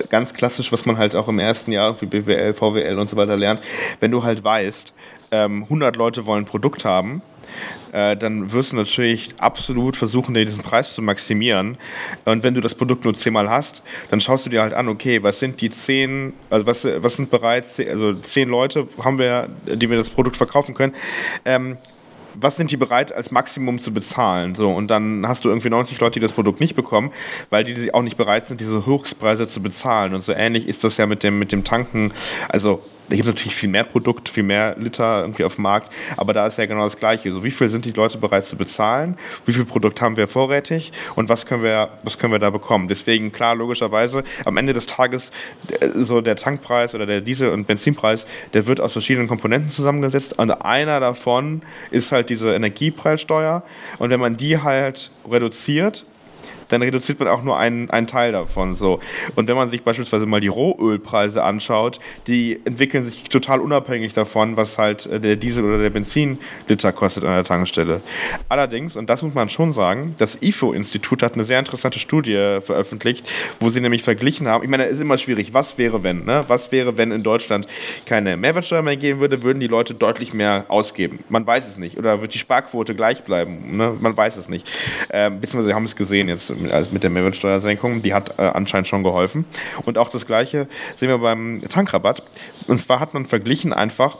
ganz klassisch, was man halt auch im ersten Jahr wie BWL, VWL und so weiter lernt, wenn du halt weißt, ähm, 100 Leute wollen ein Produkt haben, äh, dann wirst du natürlich absolut versuchen, diesen Preis zu maximieren. Und wenn du das Produkt nur zehnmal hast, dann schaust du dir halt an, okay, was sind die zehn, also was, was sind bereits, also zehn Leute haben wir, die wir das Produkt verkaufen können. Ähm, was sind die bereit als Maximum zu bezahlen? So, und dann hast du irgendwie 90 Leute, die das Produkt nicht bekommen, weil die auch nicht bereit sind, diese Höchstpreise zu bezahlen. Und so ähnlich ist das ja mit dem, mit dem Tanken. Also da gibt es natürlich viel mehr Produkt, viel mehr Liter irgendwie auf dem Markt, aber da ist ja genau das Gleiche. So, wie viel sind die Leute bereit zu bezahlen? Wie viel Produkt haben wir vorrätig? Und was können wir, was können wir da bekommen? Deswegen, klar, logischerweise, am Ende des Tages, äh, so der Tankpreis oder der Diesel- und Benzinpreis, der wird aus verschiedenen Komponenten zusammengesetzt. Und einer davon ist halt diese Energiepreissteuer. Und wenn man die halt reduziert, dann reduziert man auch nur einen, einen Teil davon. So. Und wenn man sich beispielsweise mal die Rohölpreise anschaut, die entwickeln sich total unabhängig davon, was halt äh, der Diesel oder der Benzinliter kostet an der Tankstelle. Allerdings, und das muss man schon sagen, das IFO-Institut hat eine sehr interessante Studie veröffentlicht, wo sie nämlich verglichen haben, ich meine, es ist immer schwierig, was wäre wenn, ne? Was wäre, wenn in Deutschland keine Mehrwertsteuer mehr geben würde, würden die Leute deutlich mehr ausgeben? Man weiß es nicht. Oder wird die Sparquote gleich bleiben? Ne? Man weiß es nicht. Äh, beziehungsweise haben es gesehen jetzt mit der Mehrwertsteuersenkung, die hat äh, anscheinend schon geholfen. Und auch das Gleiche sehen wir beim Tankrabatt. Und zwar hat man verglichen einfach,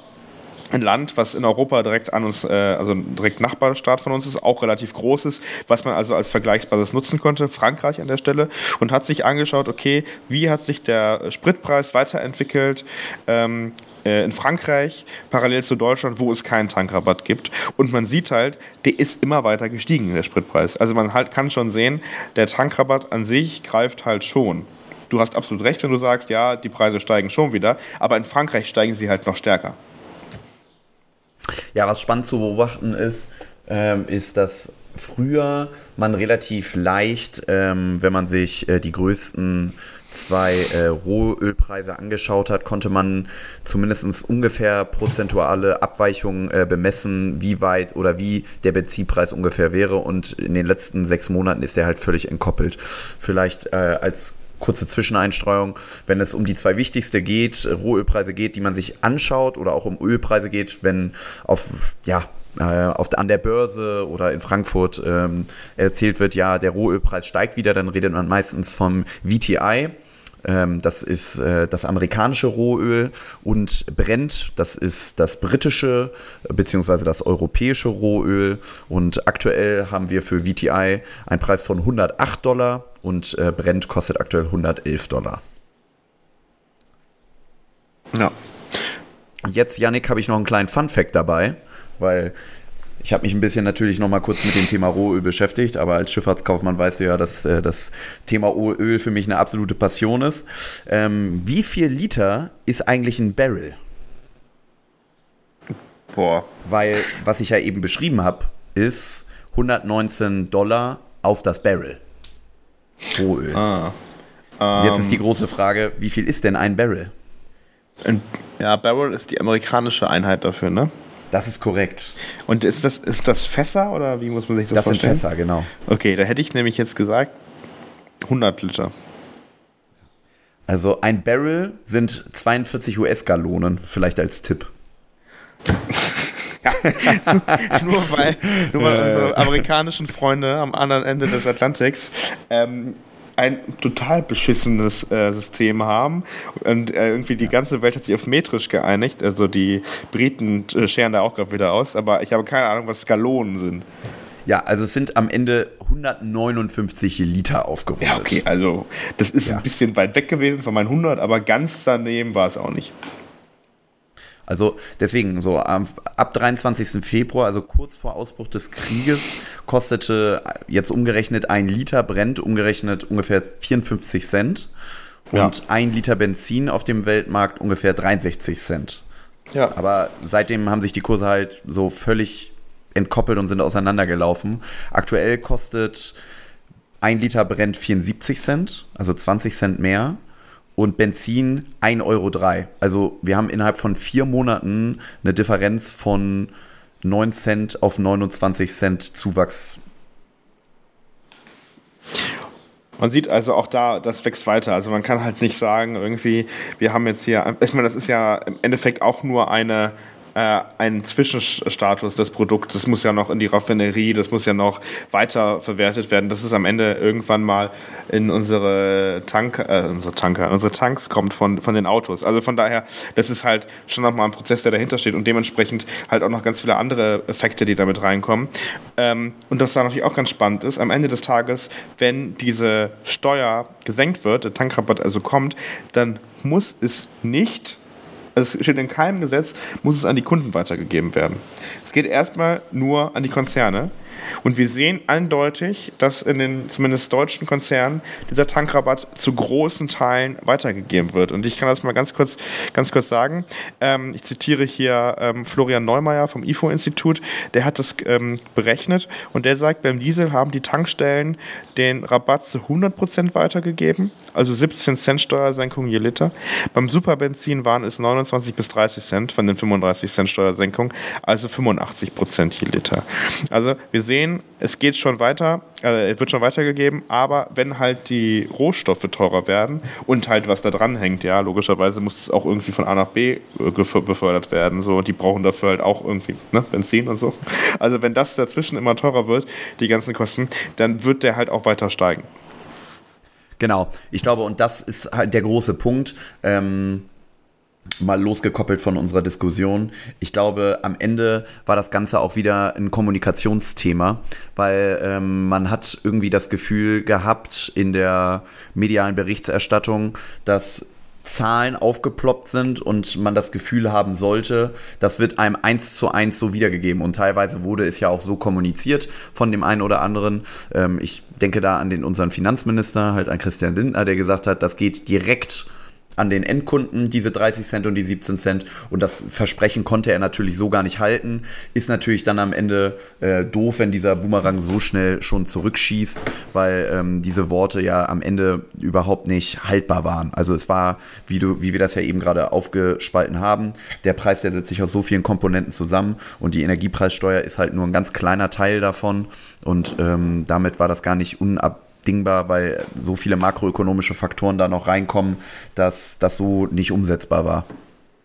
ein Land, was in Europa direkt an uns, äh, also direkt Nachbarstaat von uns ist, auch relativ groß ist, was man also als Vergleichsbasis nutzen konnte, Frankreich an der Stelle, und hat sich angeschaut, okay, wie hat sich der Spritpreis weiterentwickelt, ähm, äh, in Frankreich, parallel zu Deutschland, wo es keinen Tankrabatt gibt. Und man sieht halt, der ist immer weiter gestiegen, der Spritpreis. Also man halt kann schon sehen, der Tankrabatt an sich greift halt schon. Du hast absolut recht, wenn du sagst, ja, die Preise steigen schon wieder, aber in Frankreich steigen sie halt noch stärker. Ja, was spannend zu beobachten ist, ähm, ist, dass früher man relativ leicht, ähm, wenn man sich äh, die größten zwei äh, Rohölpreise angeschaut hat, konnte man zumindest ungefähr prozentuale Abweichungen äh, bemessen, wie weit oder wie der Benzinpreis ungefähr wäre. Und in den letzten sechs Monaten ist der halt völlig entkoppelt. Vielleicht äh, als kurze Zwischeneinstreuung, wenn es um die zwei wichtigste geht, Rohölpreise geht, die man sich anschaut oder auch um Ölpreise geht, wenn auf ja, auf, an der Börse oder in Frankfurt ähm, erzählt wird, ja, der Rohölpreis steigt wieder, dann redet man meistens vom VTI. Ähm, das ist äh, das amerikanische Rohöl und Brent, das ist das britische bzw. das europäische Rohöl. Und aktuell haben wir für VTI einen Preis von 108 Dollar und äh, Brent kostet aktuell 111 Dollar. Ja. Jetzt, Yannick, habe ich noch einen kleinen Fun-Fact dabei weil ich habe mich ein bisschen natürlich noch mal kurz mit dem Thema Rohöl beschäftigt, aber als Schifffahrtskaufmann weißt du ja, dass äh, das Thema Öl für mich eine absolute Passion ist. Ähm, wie viel Liter ist eigentlich ein Barrel? Boah. Weil, was ich ja eben beschrieben habe, ist 119 Dollar auf das Barrel. Rohöl. Ah. Ähm, Jetzt ist die große Frage, wie viel ist denn ein Barrel? Ja, Barrel ist die amerikanische Einheit dafür, ne? Das ist korrekt. Und ist das, ist das Fässer oder wie muss man sich das, das vorstellen? Das sind Fässer, genau. Okay, da hätte ich nämlich jetzt gesagt 100 Liter. Also ein Barrel sind 42 US-Gallonen, vielleicht als Tipp. nur weil, nur weil unsere amerikanischen Freunde am anderen Ende des Atlantiks ähm, ein total beschissenes äh, System haben und äh, irgendwie die ganze Welt hat sich auf metrisch geeinigt. Also die Briten äh, scheren da auch gerade wieder aus, aber ich habe keine Ahnung, was Skalonen sind. Ja, also es sind am Ende 159 Liter aufgerundet. Ja, okay, also das ist ja. ein bisschen weit weg gewesen von meinen 100, aber ganz daneben war es auch nicht. Also deswegen, so ab 23. Februar, also kurz vor Ausbruch des Krieges, kostete jetzt umgerechnet ein Liter Brent umgerechnet ungefähr 54 Cent und ja. ein Liter Benzin auf dem Weltmarkt ungefähr 63 Cent. Ja. Aber seitdem haben sich die Kurse halt so völlig entkoppelt und sind auseinandergelaufen. Aktuell kostet ein Liter Brent 74 Cent, also 20 Cent mehr. Und Benzin 1,03 Euro. Also wir haben innerhalb von vier Monaten eine Differenz von 9 Cent auf 29 Cent Zuwachs. Man sieht also auch da, das wächst weiter. Also man kann halt nicht sagen, irgendwie, wir haben jetzt hier, ich meine, das ist ja im Endeffekt auch nur eine, äh, ein Zwischenstatus des Produkts. Das muss ja noch in die Raffinerie, das muss ja noch weiter verwertet werden. Das ist am Ende irgendwann mal in unsere Tank, äh, unsere Tanker, unsere Tanks kommt von, von den Autos. Also von daher, das ist halt schon nochmal ein Prozess, der dahinter steht und dementsprechend halt auch noch ganz viele andere Effekte, die damit reinkommen. Ähm, und was da natürlich auch ganz spannend ist, am Ende des Tages, wenn diese Steuer gesenkt wird, der Tankrabatt also kommt, dann muss es nicht es steht in keinem Gesetz, muss es an die Kunden weitergegeben werden. Es geht erstmal nur an die Konzerne. Und wir sehen eindeutig, dass in den zumindest deutschen Konzernen dieser Tankrabatt zu großen Teilen weitergegeben wird. Und ich kann das mal ganz kurz, ganz kurz sagen. Ähm, ich zitiere hier ähm, Florian Neumeier vom IFO-Institut. Der hat das ähm, berechnet und der sagt, beim Diesel haben die Tankstellen den Rabatt zu 100% weitergegeben, also 17 Cent Steuersenkung je Liter. Beim Superbenzin waren es 29 bis 30 Cent von den 35 Cent Steuersenkung, also 85% je Liter. Also wir sehen, es geht schon weiter, äh, wird schon weitergegeben, aber wenn halt die Rohstoffe teurer werden und halt was da dran hängt, ja, logischerweise muss es auch irgendwie von A nach B äh, befördert werden. So, die brauchen dafür halt auch irgendwie ne, Benzin und so. Also wenn das dazwischen immer teurer wird, die ganzen Kosten, dann wird der halt auch weiter steigen. Genau, ich glaube, und das ist halt der große Punkt. Ähm mal losgekoppelt von unserer Diskussion. Ich glaube, am Ende war das Ganze auch wieder ein Kommunikationsthema, weil ähm, man hat irgendwie das Gefühl gehabt in der medialen Berichterstattung, dass Zahlen aufgeploppt sind und man das Gefühl haben sollte, das wird einem eins zu eins so wiedergegeben. Und teilweise wurde es ja auch so kommuniziert von dem einen oder anderen. Ähm, ich denke da an den unseren Finanzminister, halt an Christian Lindner, der gesagt hat, das geht direkt an den Endkunden, diese 30 Cent und die 17 Cent. Und das Versprechen konnte er natürlich so gar nicht halten. Ist natürlich dann am Ende äh, doof, wenn dieser Boomerang so schnell schon zurückschießt, weil ähm, diese Worte ja am Ende überhaupt nicht haltbar waren. Also es war, wie, du, wie wir das ja eben gerade aufgespalten haben, der Preis, der setzt sich aus so vielen Komponenten zusammen und die Energiepreissteuer ist halt nur ein ganz kleiner Teil davon. Und ähm, damit war das gar nicht unab unabdingbar, weil so viele makroökonomische Faktoren da noch reinkommen, dass das so nicht umsetzbar war.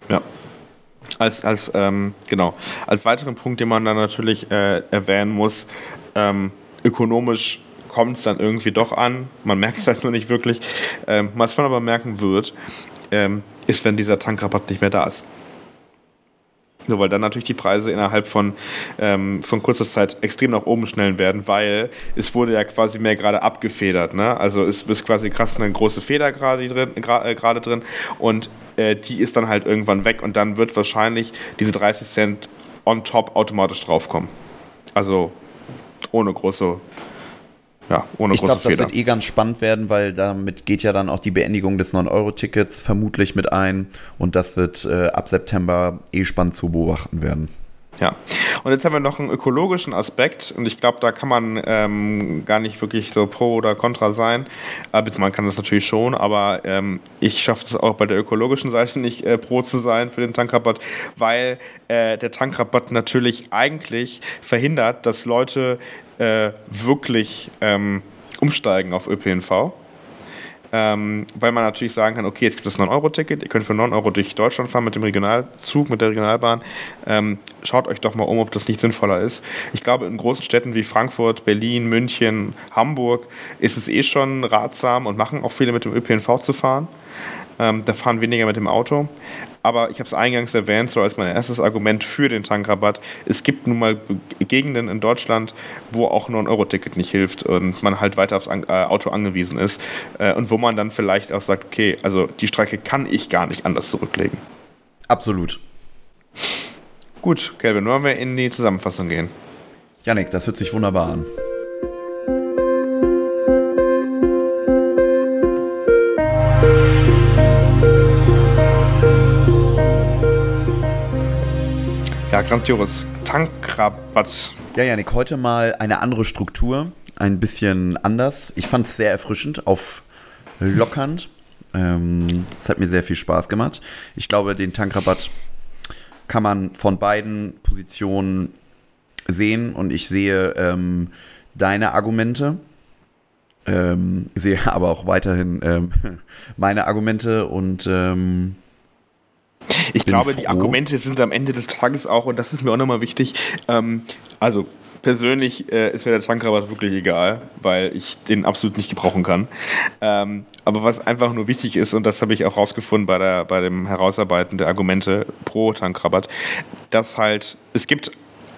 Ja. Als, als, ähm, genau. Als weiteren Punkt, den man dann natürlich äh, erwähnen muss, ähm, ökonomisch kommt es dann irgendwie doch an. Man merkt es halt nur nicht wirklich. Ähm, was man aber merken wird, ähm, ist, wenn dieser Tankrabatt nicht mehr da ist. So, weil dann natürlich die Preise innerhalb von, ähm, von kurzer Zeit extrem nach oben schnellen werden, weil es wurde ja quasi mehr gerade abgefedert. Ne? Also es ist quasi krass eine große Feder gerade drin, äh, gerade drin und äh, die ist dann halt irgendwann weg und dann wird wahrscheinlich diese 30 Cent on top automatisch draufkommen. Also ohne große ja, ohne Ich glaube, das wird eh ganz spannend werden, weil damit geht ja dann auch die Beendigung des 9-Euro-Tickets vermutlich mit ein. Und das wird äh, ab September eh spannend zu beobachten werden. Ja, und jetzt haben wir noch einen ökologischen Aspekt. Und ich glaube, da kann man ähm, gar nicht wirklich so pro oder contra sein. Äh, man kann das natürlich schon, aber ähm, ich schaffe es auch bei der ökologischen Seite nicht äh, pro zu sein für den Tankrabatt, weil äh, der Tankrabatt natürlich eigentlich verhindert, dass Leute äh, wirklich ähm, umsteigen auf ÖPNV. Ähm, weil man natürlich sagen kann, okay, jetzt gibt es ein 9-Euro-Ticket, ihr könnt für 9 Euro durch Deutschland fahren mit dem Regionalzug, mit der Regionalbahn. Ähm, schaut euch doch mal um, ob das nicht sinnvoller ist. Ich glaube, in großen Städten wie Frankfurt, Berlin, München, Hamburg ist es eh schon ratsam und machen auch viele mit dem ÖPNV zu fahren. Ähm, da fahren weniger mit dem Auto. Aber ich habe es eingangs erwähnt, so als mein erstes Argument für den Tankrabatt. Es gibt nun mal Gegenden in Deutschland, wo auch nur ein Euro-Ticket nicht hilft und man halt weiter aufs äh, Auto angewiesen ist. Äh, und wo man dann vielleicht auch sagt, okay, also die Strecke kann ich gar nicht anders zurücklegen. Absolut. Gut, Kelvin, wollen wir in die Zusammenfassung gehen? Janik, das hört sich wunderbar an. Ja, grandios. Tankrabatt. Ja, Janik, heute mal eine andere Struktur, ein bisschen anders. Ich fand es sehr erfrischend, auflockernd. Ähm, es hat mir sehr viel Spaß gemacht. Ich glaube, den Tankrabatt kann man von beiden Positionen sehen und ich sehe ähm, deine Argumente. Ähm, sehe aber auch weiterhin ähm, meine Argumente und ich glaube, froh. die Argumente sind am Ende des Tages auch, und das ist mir auch nochmal wichtig, ähm, also persönlich äh, ist mir der Tankrabatt wirklich egal, weil ich den absolut nicht gebrauchen kann. Ähm, aber was einfach nur wichtig ist, und das habe ich auch rausgefunden bei, der, bei dem Herausarbeiten der Argumente pro Tankrabatt, dass halt, es gibt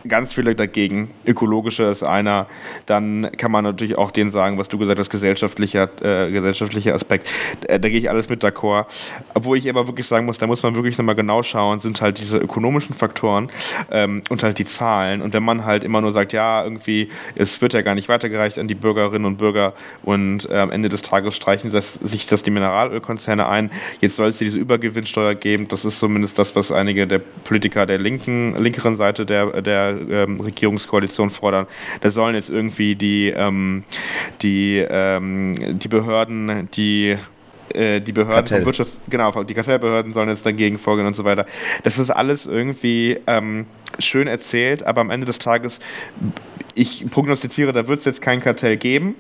ganz viele dagegen. Ökologischer ist einer. Dann kann man natürlich auch denen sagen, was du gesagt hast, gesellschaftlicher, äh, gesellschaftlicher Aspekt. Äh, da gehe ich alles mit d'accord. Obwohl ich aber wirklich sagen muss, da muss man wirklich nochmal genau schauen, sind halt diese ökonomischen Faktoren ähm, und halt die Zahlen. Und wenn man halt immer nur sagt, ja, irgendwie, es wird ja gar nicht weitergereicht an die Bürgerinnen und Bürger und äh, am Ende des Tages streichen das, sich das die Mineralölkonzerne ein. Jetzt soll es diese Übergewinnsteuer geben. Das ist zumindest das, was einige der Politiker der linken, linkeren Seite der, der ähm, Regierungskoalition fordern. Da sollen jetzt irgendwie die, ähm, die, ähm, die Behörden, die äh, die Behörden Kartell. Wirtschafts genau, die Kartellbehörden sollen jetzt dagegen vorgehen und so weiter. Das ist alles irgendwie ähm, schön erzählt, aber am Ende des Tages, ich prognostiziere, da wird es jetzt kein Kartell geben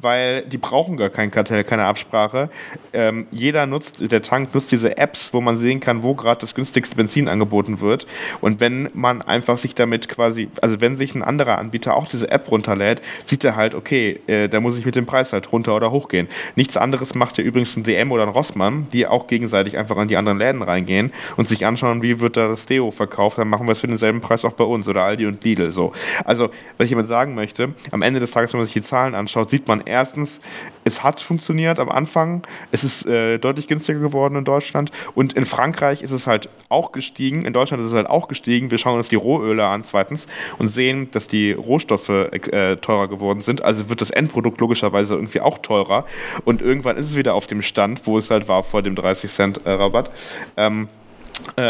weil die brauchen gar kein Kartell, keine Absprache. Ähm, jeder nutzt, der Tank nutzt diese Apps, wo man sehen kann, wo gerade das günstigste Benzin angeboten wird. Und wenn man einfach sich damit quasi, also wenn sich ein anderer Anbieter auch diese App runterlädt, sieht er halt, okay, äh, da muss ich mit dem Preis halt runter oder hochgehen. Nichts anderes macht ja übrigens ein DM oder ein Rossmann, die auch gegenseitig einfach an die anderen Läden reingehen und sich anschauen, wie wird da das Deo verkauft, dann machen wir es für denselben Preis auch bei uns oder Aldi und Lidl so. Also, was ich damit sagen möchte, am Ende des Tages, wenn man sich die Zahlen anschaut, sieht man erstens, es hat funktioniert am Anfang. Es ist äh, deutlich günstiger geworden in Deutschland. Und in Frankreich ist es halt auch gestiegen. In Deutschland ist es halt auch gestiegen. Wir schauen uns die Rohöle an, zweitens, und sehen, dass die Rohstoffe äh, teurer geworden sind. Also wird das Endprodukt logischerweise irgendwie auch teurer. Und irgendwann ist es wieder auf dem Stand, wo es halt war vor dem 30 Cent äh, Rabatt. Ähm, äh,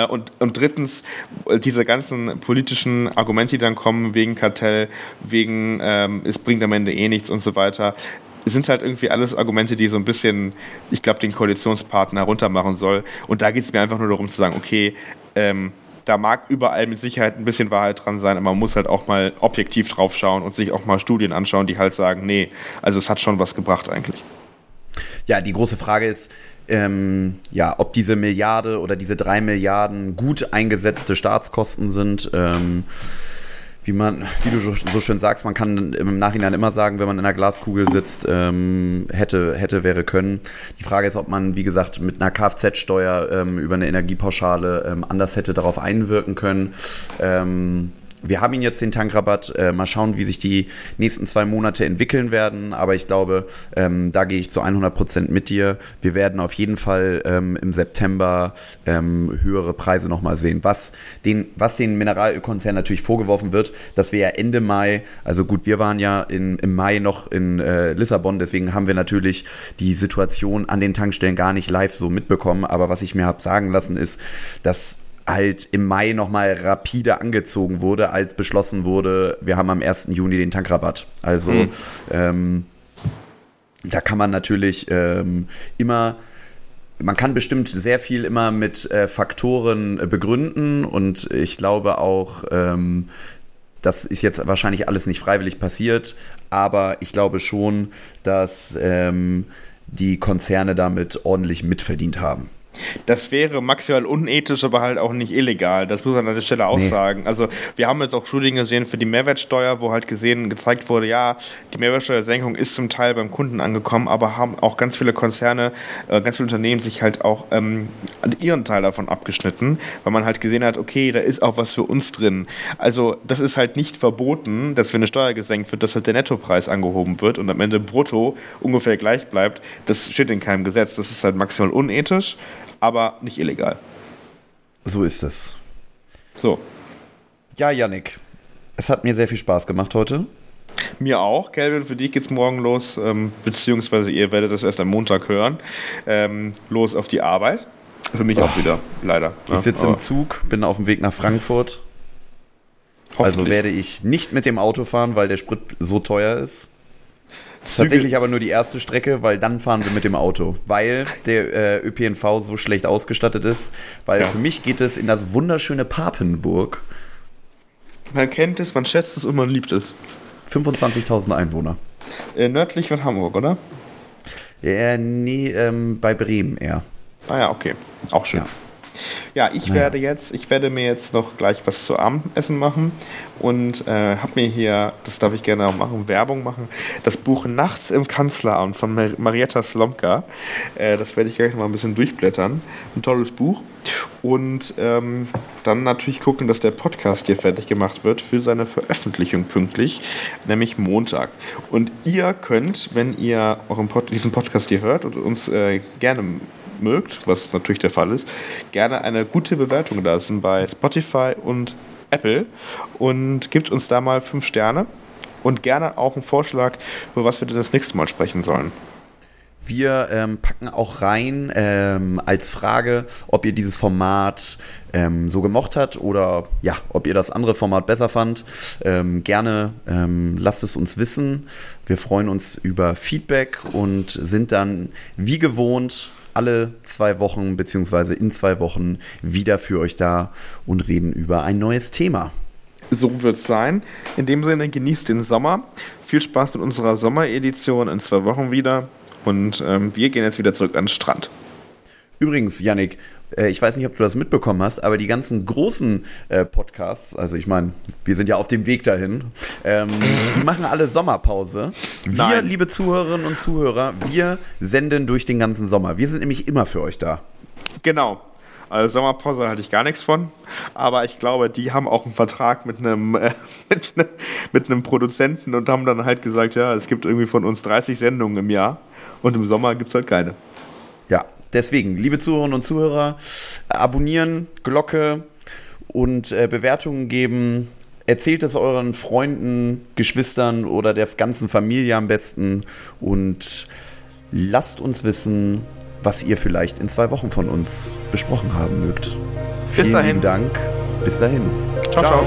und, und drittens, diese ganzen politischen Argumente, die dann kommen, wegen Kartell, wegen ähm, es bringt am Ende eh nichts und so weiter, sind halt irgendwie alles Argumente, die so ein bisschen, ich glaube, den Koalitionspartner runtermachen soll. Und da geht es mir einfach nur darum zu sagen, okay, ähm, da mag überall mit Sicherheit ein bisschen Wahrheit dran sein, aber man muss halt auch mal objektiv drauf schauen und sich auch mal Studien anschauen, die halt sagen, nee, also es hat schon was gebracht eigentlich. Ja, die große Frage ist, ähm, ja, ob diese Milliarde oder diese drei Milliarden gut eingesetzte Staatskosten sind. Ähm, wie man, wie du so schön sagst, man kann im Nachhinein immer sagen, wenn man in einer Glaskugel sitzt, ähm, hätte, hätte, wäre können. Die Frage ist, ob man, wie gesagt, mit einer Kfz-Steuer ähm, über eine Energiepauschale ähm, anders hätte darauf einwirken können. Wir haben ihn jetzt den Tankrabatt. Äh, mal schauen, wie sich die nächsten zwei Monate entwickeln werden. Aber ich glaube, ähm, da gehe ich zu 100 Prozent mit dir. Wir werden auf jeden Fall ähm, im September ähm, höhere Preise nochmal sehen. Was den, was den Mineralölkonzernen natürlich vorgeworfen wird, dass wir ja Ende Mai, also gut, wir waren ja in, im Mai noch in äh, Lissabon, deswegen haben wir natürlich die Situation an den Tankstellen gar nicht live so mitbekommen. Aber was ich mir habe sagen lassen, ist, dass halt im Mai nochmal rapide angezogen wurde, als beschlossen wurde, wir haben am 1. Juni den Tankrabatt. Also mhm. ähm, da kann man natürlich ähm, immer man kann bestimmt sehr viel immer mit äh, Faktoren äh, begründen und ich glaube auch, ähm, das ist jetzt wahrscheinlich alles nicht freiwillig passiert, aber ich glaube schon, dass ähm, die Konzerne damit ordentlich mitverdient haben. Das wäre maximal unethisch, aber halt auch nicht illegal. Das muss man an der Stelle auch nee. sagen. Also wir haben jetzt auch Studien gesehen für die Mehrwertsteuer, wo halt gesehen, gezeigt wurde, ja, die Mehrwertsteuersenkung ist zum Teil beim Kunden angekommen, aber haben auch ganz viele Konzerne, äh, ganz viele Unternehmen sich halt auch ähm, ihren Teil davon abgeschnitten, weil man halt gesehen hat, okay, da ist auch was für uns drin. Also das ist halt nicht verboten, dass wenn eine Steuer gesenkt wird, dass halt der Nettopreis angehoben wird und am Ende brutto ungefähr gleich bleibt. Das steht in keinem Gesetz. Das ist halt maximal unethisch aber nicht illegal. So ist es. So. Ja, Yannick, es hat mir sehr viel Spaß gemacht heute. Mir auch, Kelvin, für dich geht's morgen los, ähm, beziehungsweise ihr werdet das erst am Montag hören. Ähm, los auf die Arbeit. Für mich auch wieder, leider. Ich sitze im Zug, bin auf dem Weg nach Frankfurt. Also werde ich nicht mit dem Auto fahren, weil der Sprit so teuer ist. Tatsächlich aber nur die erste Strecke, weil dann fahren wir mit dem Auto, weil der äh, ÖPNV so schlecht ausgestattet ist. Weil Ja. für mich geht es in das wunderschöne Papenburg. Man kennt es, man schätzt es und man liebt es. 25.000 Einwohner. Äh, nördlich von Hamburg, oder? Ja, nee, ähm, bei Bremen eher. Ah ja, okay. Auch schön. Ja. Ja, ich werde jetzt, ich werde mir jetzt noch gleich was zu Abendessen machen und äh, habe mir hier, das darf ich gerne auch machen, Werbung machen, das Buch Nachts im Kanzleramt von Mar Marietta Slomka. Äh, das werde ich gleich noch mal ein bisschen durchblättern. Ein tolles Buch. Und ähm, dann natürlich gucken, dass der Podcast hier fertig gemacht wird für seine Veröffentlichung pünktlich, nämlich Montag. Und ihr könnt, wenn ihr euren Pod diesen Podcast hier hört und uns äh, gerne mögt, was natürlich der Fall ist, gerne eine gute Bewertung lassen bei Spotify und Apple und gibt uns da mal fünf Sterne und gerne auch einen Vorschlag, über was wir denn das nächste Mal sprechen sollen. Wir ähm, packen auch rein ähm, als Frage, ob ihr dieses Format ähm, so gemocht habt oder ja, ob ihr das andere Format besser fand. Ähm, gerne ähm, lasst es uns wissen. Wir freuen uns über Feedback und sind dann wie gewohnt alle zwei Wochen beziehungsweise in zwei Wochen wieder für euch da und reden über ein neues Thema. So wird es sein. In dem Sinne, genießt den Sommer. Viel Spaß mit unserer Sommeredition in zwei Wochen wieder. Und ähm, wir gehen jetzt wieder zurück an den Strand. Übrigens, Yannick, ich weiß nicht, ob du das mitbekommen hast, aber die ganzen großen äh, Podcasts, also ich meine, wir sind ja auf dem Weg dahin, ähm, die machen alle Sommerpause. Wir, Nein. liebe Zuhörerinnen und Zuhörer, wir senden durch den ganzen Sommer. Wir sind nämlich immer für euch da. Genau. Also Sommerpause hatte ich gar nichts von, aber ich glaube, die haben auch einen Vertrag mit einem, äh, mit, ne, mit einem Produzenten und haben dann halt gesagt, ja, es gibt irgendwie von uns 30 Sendungen im Jahr und im Sommer gibt es halt keine. Ja, deswegen, liebe Zuhörerinnen und Zuhörer, abonnieren, Glocke und äh, Bewertungen geben. Erzählt es euren Freunden, Geschwistern oder der ganzen Familie am besten und lasst uns wissen, was ihr vielleicht in zwei Wochen von uns besprochen haben mögt. Vielen dahin. Dank. Bis dahin. ciao. ciao.